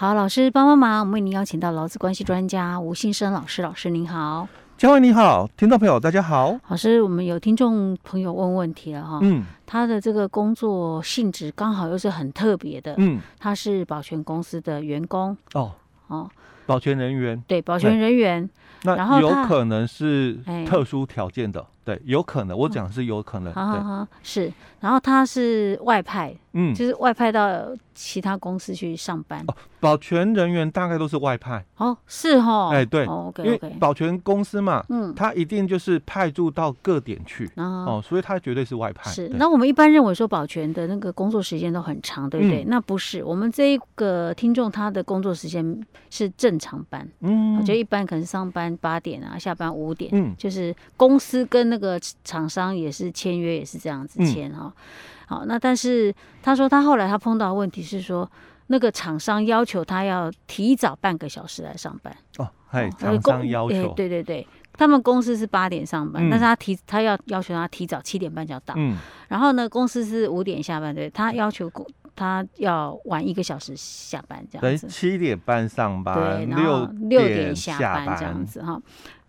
好，老师帮帮忙，我们为您邀请到劳资关系专家吴信生老师，老师您好。嘉惠你好，听众朋友大家好。老师，我们有听众朋友问问题了哈，嗯，他的这个工作性质刚好又是很特别的，嗯，他是保全公司的员工，哦。哦，保全人员，对，保全人员，然后那有可能是特殊条件的。哎对，有可能，我讲的是有可能。好好好，是，然后他是外派，嗯，就是外派到其他公司去上班。哦，保全人员大概都是外派。哦，是哦。哎，对，OK，因为保全公司嘛，嗯，他一定就是派驻到各点去，哦，所以他绝对是外派。是，那我们一般认为说保全的那个工作时间都很长，对不对？那不是，我们这一个听众他的工作时间是正常班，嗯，我觉得一般可能上班八点啊，下班五点，嗯，就是公司跟那个厂商也是签约，也是这样子签哈。好，那但是他说他后来他碰到的问题是说，那个厂商要求他要提早半个小时来上班。哦，嘿，厂商要求，对对对，他们公司是八点上班，但是他提他要要求他提早七点半就要到。嗯，然后呢，公司是五点下班，对，他要求他要晚一个小时下班这样子。七点半上班，对，然后六点下班这样子哈，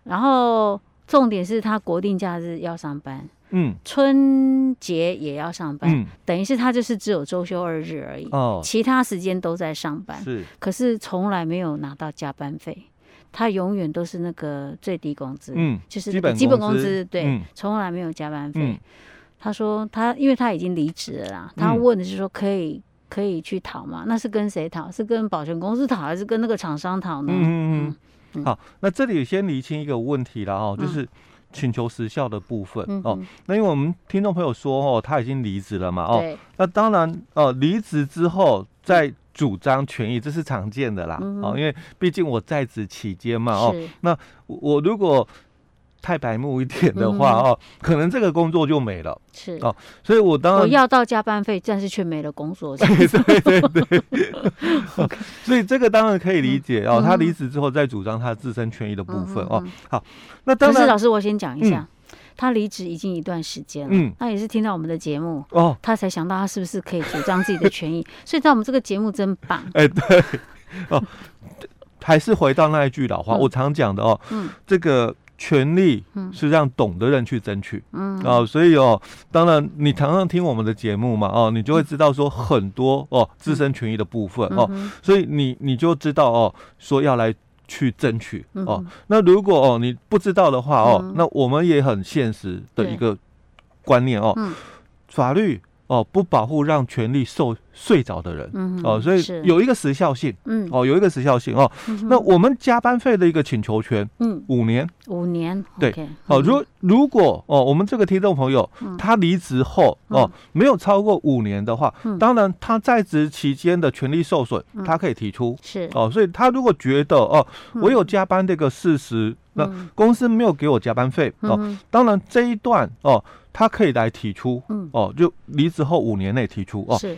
然后。重点是他国定假日要上班，嗯，春节也要上班，嗯，等于是他就是只有周休二日而已，哦，其他时间都在上班，是，可是从来没有拿到加班费，他永远都是那个最低工资，嗯，就是基本基本工资，对，从来没有加班费。他说他因为他已经离职了啦，他问的是说可以可以去讨吗？那是跟谁讨？是跟保全公司讨，还是跟那个厂商讨呢？嗯嗯。好，那这里先厘清一个问题了哦，就是请求时效的部分哦。那因为我们听众朋友说哦，他已经离职了嘛哦，那当然哦，离职之后再主张权益，这是常见的啦哦，因为毕竟我在职期间嘛哦，那我如果。太白目一点的话哦，可能这个工作就没了。是哦，所以我当然我要到加班费，但是却没了工作。对对对，所以这个当然可以理解哦。他离职之后再主张他自身权益的部分哦。好，那当然，老师我先讲一下，他离职已经一段时间了，嗯，他也是听到我们的节目哦，他才想到他是不是可以主张自己的权益。所以在我们这个节目真棒。哎，对哦，还是回到那一句老话，我常讲的哦，嗯，这个。权利是让懂的人去争取，嗯。啊、哦，所以哦，当然你常常听我们的节目嘛，哦，你就会知道说很多哦自身权益的部分哦，所以你你就知道哦，说要来去争取哦。那如果哦你不知道的话哦，那我们也很现实的一个观念哦，法律。哦，不保护让权利受睡着的人，嗯、哦，所以有一个时效性，嗯，哦，有一个时效性哦。嗯、那我们加班费的一个请求权，嗯，五年，五年，对，好、如、哦、如果哦，我们这个听众朋友、嗯、他离职后哦，嗯、没有超过五年的话，嗯、当然他在职期间的权利受损，嗯、他可以提出，是。哦，所以他如果觉得哦，我有加班这个事实，嗯、那公司没有给我加班费，哦，当然这一段哦。他可以来提出，嗯，哦，就离职后五年内提出，哦，是。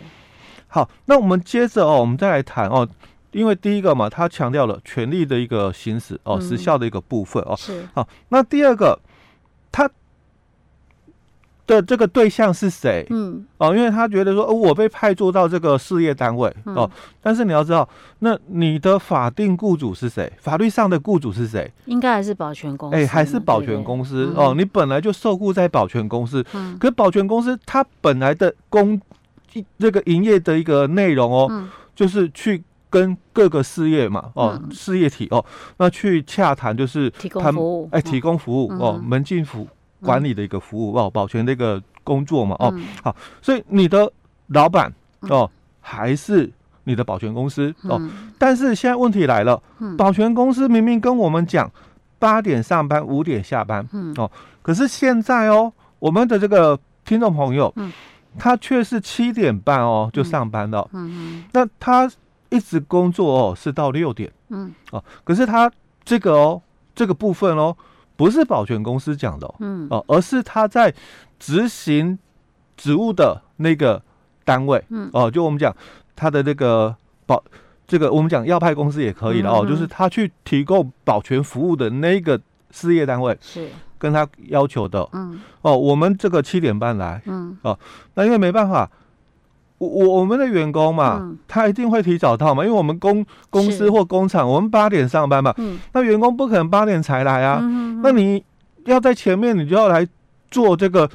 好，那我们接着哦，我们再来谈哦，因为第一个嘛，他强调了权利的一个行使哦，时效的一个部分哦，是。好，那第二个，他。的这个对象是谁？嗯，哦，因为他觉得说，哦，我被派驻到这个事业单位，嗯、哦，但是你要知道，那你的法定雇主是谁？法律上的雇主是谁？应该还是保全公司，哎，还是保全公司哦。你本来就受雇在保全公司，嗯，可是保全公司它本来的工这个营业的一个内容哦，嗯、就是去跟各个事业嘛，哦，嗯、事业体哦，那去洽谈，就是提供服务，哎，提供服务、嗯、哦，门禁服。管理的一个服务哦，保全的一个工作嘛哦，好，所以你的老板哦还是你的保全公司哦，但是现在问题来了，保全公司明明跟我们讲八点上班五点下班哦，可是现在哦，我们的这个听众朋友，他却是七点半哦就上班了，嗯那他一直工作哦是到六点，嗯。哦，可是他这个哦这个部分哦。不是保全公司讲的，哦，嗯，哦，而是他在执行职务的那个单位，嗯，哦，就我们讲他的那个保，这个我们讲要派公司也可以了，嗯、哦，就是他去提供保全服务的那个事业单位。是跟他要求的，嗯，哦，我们这个七点半来，嗯，哦，那因为没办法，我我们的员工嘛，嗯、他一定会提早到嘛，因为我们公公司或工厂，我们八点上班嘛，嗯、那员工不可能八点才来啊，嗯、哼哼那你要在前面，你就要来做这个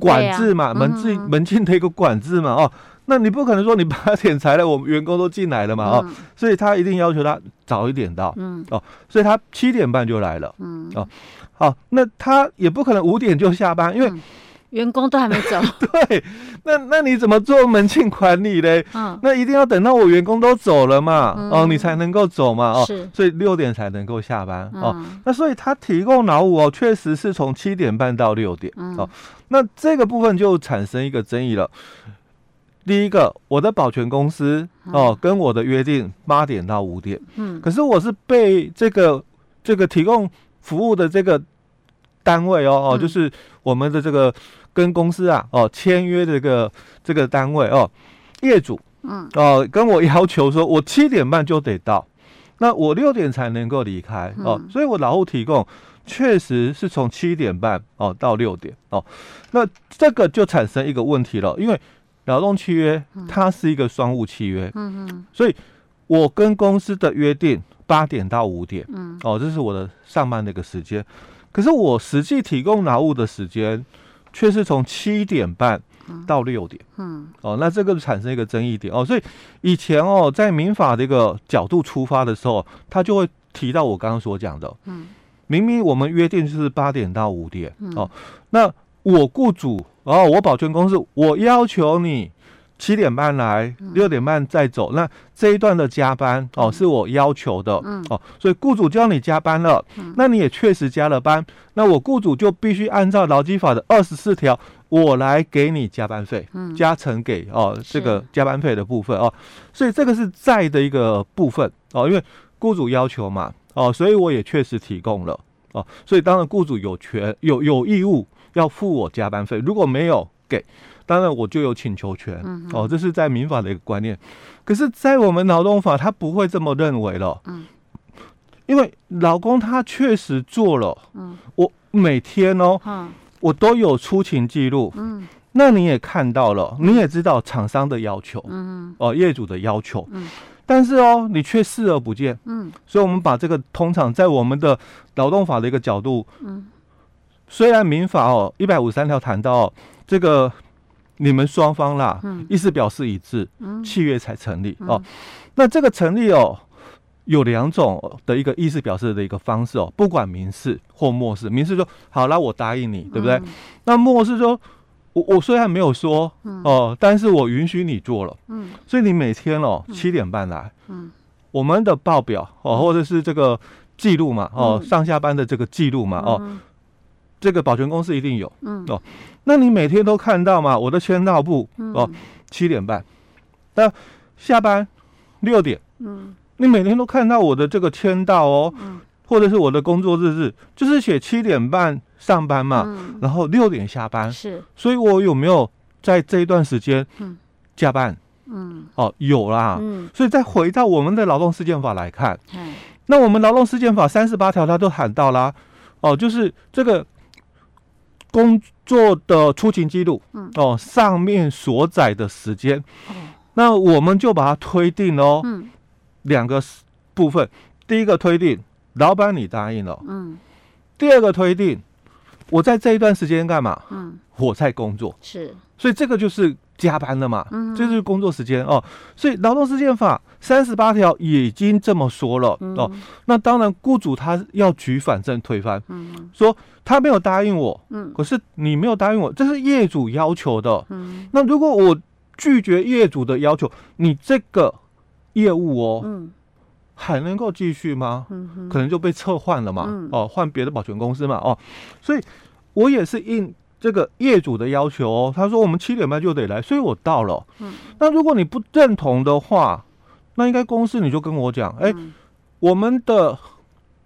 管制嘛，啊、门禁门禁的一个管制嘛，哦，那你不可能说你八点才来，我们员工都进来了嘛，哦，嗯、所以他一定要求他早一点到，嗯，哦，所以他七点半就来了，嗯，哦，好，那他也不可能五点就下班，因为。员工都还没走，对，那那你怎么做门禁管理嘞？嗯，那一定要等到我员工都走了嘛，嗯、哦，你才能够走嘛，哦，所以六点才能够下班，嗯、哦，那所以他提供劳务哦，确实是从七点半到六点，嗯、哦，那这个部分就产生一个争议了。第一个，我的保全公司哦，嗯、跟我的约定八点到五点，嗯，可是我是被这个这个提供服务的这个。单位哦哦，就是我们的这个跟公司啊哦签约这个这个单位哦，业主嗯。哦跟我要求说，我七点半就得到，那我六点才能够离开哦，所以我劳务提供确实是从七点半哦到六点哦，那这个就产生一个问题了，因为劳动契约它是一个双务契约，嗯嗯，所以我跟公司的约定八点到五点，嗯哦，这是我的上班的一个时间。可是我实际提供劳务的时间，却是从七点半到六点。嗯，哦，那这个产生一个争议点哦。所以以前哦，在民法的一个角度出发的时候，他就会提到我刚刚所讲的。嗯，明明我们约定就是八点到五点。哦，那我雇主哦，我保全公司，我要求你。七点半来，六点半再走。那这一段的加班哦，是我要求的哦，所以雇主叫你加班了，那你也确实加了班，那我雇主就必须按照劳基法的二十四条，我来给你加班费，加成给哦这个加班费的部分哦，所以这个是在的一个部分哦，因为雇主要求嘛哦，所以我也确实提供了哦，所以当然雇主有权有有义务要付我加班费，如果没有给。当然，我就有请求权、嗯、哦，这是在民法的一个观念。可是，在我们劳动法，他不会这么认为了。嗯，因为老公他确实做了。嗯，我每天哦，嗯、我都有出勤记录。嗯，那你也看到了，你也知道厂商的要求。嗯哼哦，业主的要求。嗯，但是哦，你却视而不见。嗯，所以我们把这个通常在我们的劳动法的一个角度。嗯，虽然民法哦一百五十三条谈到、哦、这个。你们双方啦，意思表示一致，嗯、契约才成立、嗯、哦。那这个成立哦，有两种的一个意思表示的一个方式哦，不管民事或漠视。民事说好了，我答应你，对不对？嗯、那漠视说，我我虽然没有说、嗯、哦，但是我允许你做了。嗯，所以你每天哦七点半来，嗯，我们的报表哦，或者是这个记录嘛，哦，上下班的这个记录嘛，哦。嗯这个保全公司一定有，嗯。哦，那你每天都看到吗？我的签到簿哦，七点半，那下班六点，嗯，你每天都看到我的这个签到哦，嗯，或者是我的工作日志，就是写七点半上班嘛，嗯，然后六点下班，是，所以我有没有在这一段时间加班？嗯，哦，有啦，嗯，所以再回到我们的劳动事件法来看，嗯，那我们劳动事件法三十八条它都喊到啦，哦，就是这个。工作的出勤记录，嗯，哦，上面所载的时间，哦，那我们就把它推定哦，嗯，两个部分，第一个推定，老板你答应了，嗯，第二个推定，我在这一段时间干嘛？嗯，我在工作，是，所以这个就是。加班了嘛，嗯，这就是工作时间哦，所以劳动事件法三十八条已经这么说了哦。那当然，雇主他要举反证推翻，嗯，说他没有答应我，嗯，可是你没有答应我，这是业主要求的，嗯，那如果我拒绝业主的要求，你这个业务哦，嗯，还能够继续吗？嗯，可能就被撤换了嘛，哦，换别的保全公司嘛，哦，所以我也是应。这个业主的要求哦，他说我们七点半就得来，所以我到了。嗯，那如果你不认同的话，那应该公司你就跟我讲，哎，我们的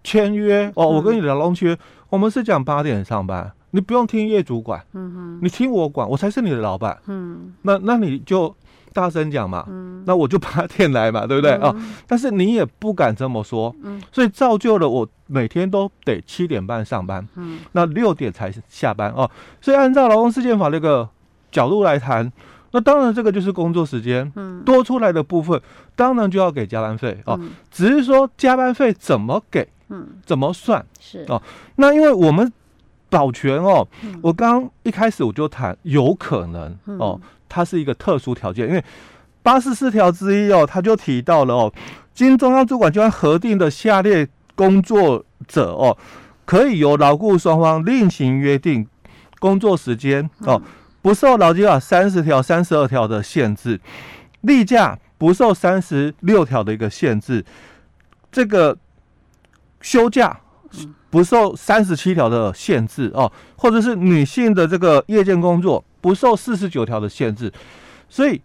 签约哦，我跟你的劳动契约，我们是讲八点上班，你不用听业主管，嗯哼，你听我管，我才是你的老板。嗯，那那你就。大声讲嘛，嗯、那我就八点来嘛，对不对啊、嗯哦？但是你也不敢这么说，嗯、所以造就了我每天都得七点半上班，嗯、那六点才下班哦。所以按照劳动事件法那个角度来谈，那当然这个就是工作时间，嗯，多出来的部分当然就要给加班费哦。嗯、只是说加班费怎么给，嗯，怎么算是哦？那因为我们保全哦，嗯、我刚刚一开始我就谈有可能哦，它是一个特殊条件，因为八十四条之一哦，他就提到了哦，经中央主管机关核定的下列工作者哦，可以由劳雇双方另行约定工作时间哦。不受劳基法三十条、三十二条的限制，例假不受三十六条的一个限制，这个休假不受三十七条的限制哦，或者是女性的这个夜间工作不受四十九条的限制，所以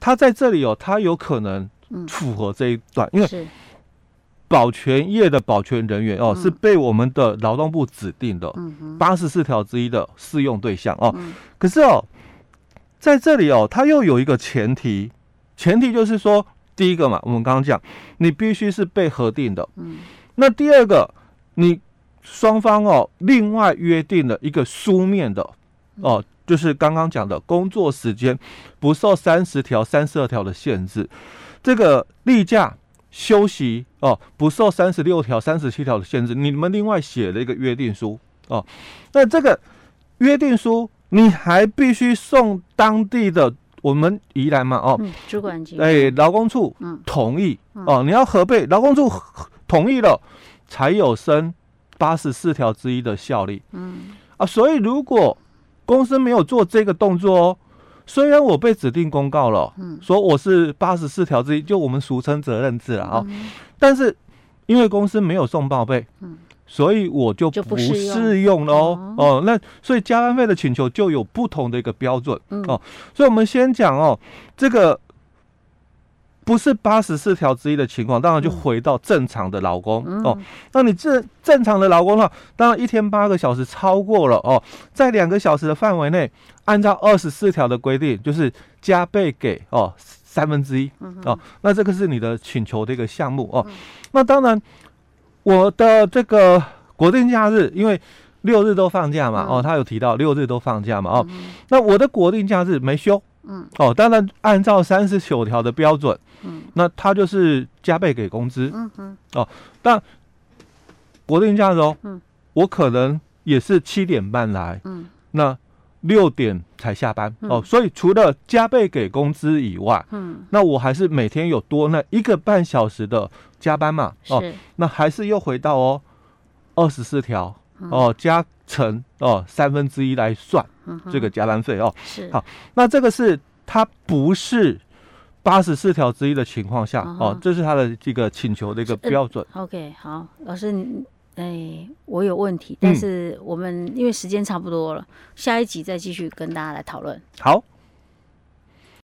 他在这里哦，他有可能符合这一段，因为。保全业的保全人员哦，嗯、是被我们的劳动部指定的八十四条之一的适用对象哦。嗯、可是哦，在这里哦，他又有一个前提，前提就是说，第一个嘛，我们刚刚讲，你必须是被核定的。嗯。那第二个，你双方哦，另外约定了一个书面的哦，就是刚刚讲的工作时间不受三十条、三十二条的限制，这个例假。休息哦，不受三十六条、三十七条的限制。你们另外写了一个约定书。哦，那这个约定书你还必须送当地的我们宜兰嘛哦，主管机哎，劳工处同意。哦，你要核备劳工处同意了，才有升八十四条之一的效力。嗯。啊，所以如果公司没有做这个动作哦。虽然我被指定公告了，嗯，说我是八十四条之一，就我们俗称责任制了啊，嗯、但是因为公司没有送报备，嗯，所以我就不适用。了哦，哦，那所以加班费的请求就有不同的一个标准，嗯、哦，所以我们先讲哦，这个。不是八十四条之一的情况，当然就回到正常的劳工、嗯、哦。那你正正常的劳工的话，当然一天八个小时超过了哦，在两个小时的范围内，按照二十四条的规定，就是加倍给哦三分之一哦。那这个是你的请求的一个项目哦。嗯、那当然，我的这个国定假日，因为六日都放假嘛，嗯、哦，他有提到六日都放假嘛，哦，嗯、那我的国定假日没休。嗯，哦，当然按照三十九条的标准，嗯，那他就是加倍给工资，嗯哼，哦，但国定假日哦，嗯，我可能也是七点半来，嗯，那六点才下班，哦，所以除了加倍给工资以外，嗯，那我还是每天有多那一个半小时的加班嘛，哦，那还是又回到哦二十四条，哦加成哦三分之一来算。这个加班费哦，是好，那这个是他不是八十四条之一的情况下哦，这是他的这个请求的一个标准。OK，好，老师，你哎，我有问题，但是我们因为时间差不多了，下一集再继续跟大家来讨论。好。